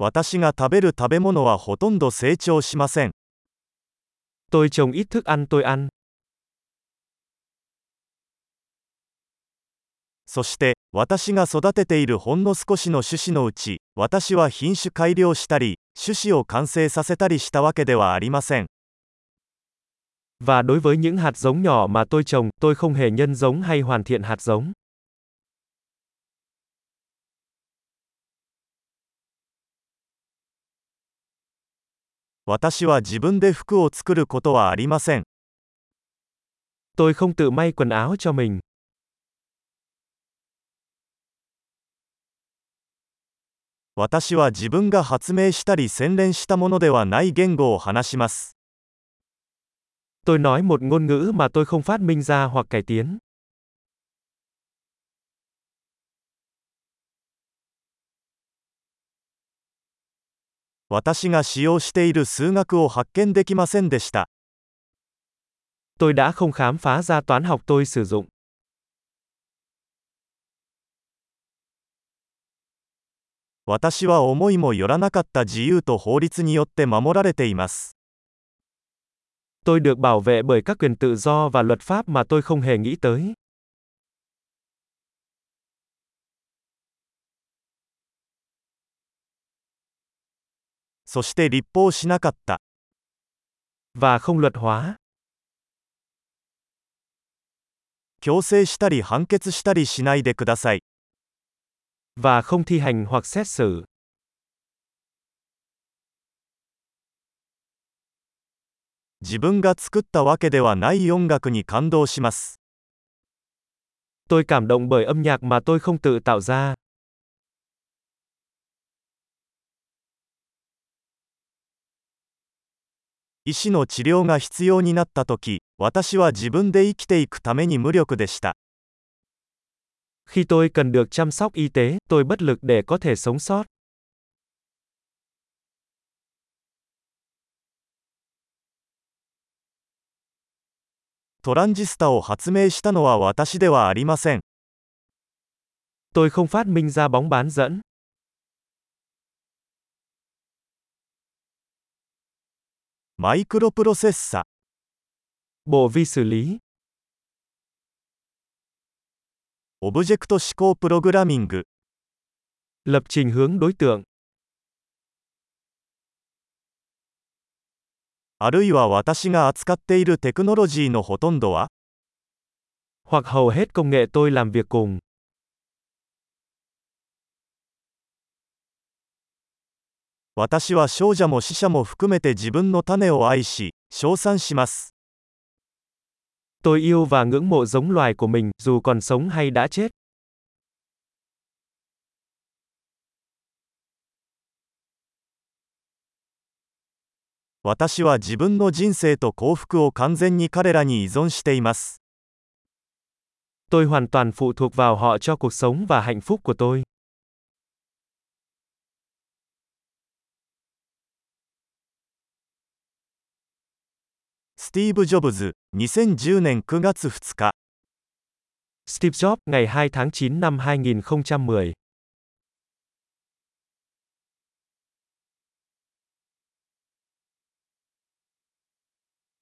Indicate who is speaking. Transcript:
Speaker 1: 私が食べる食べ物はほとんど成長しません。
Speaker 2: Tôi trồng ít thức ăn tôi ăn.
Speaker 1: そして、私が育てているほんの少しの種子のうち、私は品種改良したり、種子を完成させたりしたわけではありません。
Speaker 2: Và đối với những hạt giống nhỏ mà tôi trồng, tôi không hề nhân giống hay hoàn thiện hạt giống.
Speaker 1: 私は自分で服を作ることはありません。
Speaker 2: Tôi không tự may quần áo cho mình.
Speaker 1: 私は自分が発明したり洗練したものではない言語を話します。
Speaker 2: Tôi nói một ngôn ngữ mà tôi không phát minh ra hoặc cải tiến.
Speaker 1: 私が使用している数学を発見できませんでした。
Speaker 2: Tôi đã không khám phá ra toán học tôi sử dụng.
Speaker 1: 私は思いもよらなかった自由と法律によって守られています。
Speaker 2: Tôi được bảo vệ bởi các quyền tự do và luật pháp mà tôi không hề nghĩ tới.
Speaker 1: そして立法しなかった。
Speaker 2: Và không luật hóa.
Speaker 1: 強制したり判決したりしないでください。
Speaker 2: Và không thi hành hoặc xét xử.
Speaker 1: 自分が作ったわけではない音楽に感動します。
Speaker 2: Tôi cảm động bởi âm nhạc mà tôi không tự tạo ra.
Speaker 1: 医師の治療が必要になったとき、私は自分で生きていくために無力でした。
Speaker 2: Khi tôi cần được chăm sóc y tế, tôi bất lực để có thể sống sót.
Speaker 1: トランジスタを発明したのは私ではありません。
Speaker 2: Tôi không phát minh ra bóng bán dẫn.
Speaker 1: マイクロプロセッサ、
Speaker 2: Bộ vi xử lý.
Speaker 1: オブジェクト思考プログラミング、
Speaker 2: Lập trình hướng đối tượng.
Speaker 1: あるいは私が扱っているテクノロジーのほとんどは
Speaker 2: Hoặc hầu hết công nghệ tôi làm việc cùng.
Speaker 1: 私は少女も死者も含めて自分の種を愛し、称賛します。
Speaker 2: Tôi yêu và ngưỡng mộ giống loài của mình, dù còn sống hay đã chết.
Speaker 1: 私は自分の人生と幸福を完全に彼らに依存しています。
Speaker 2: Tôi hoàn toàn phụ thuộc vào họ cho cuộc sống và hạnh phúc của tôi.
Speaker 1: スティーブ・ジョブズ、2010年9月2日。
Speaker 2: Steve Jobs, ngày 2 tháng 9 năm 2010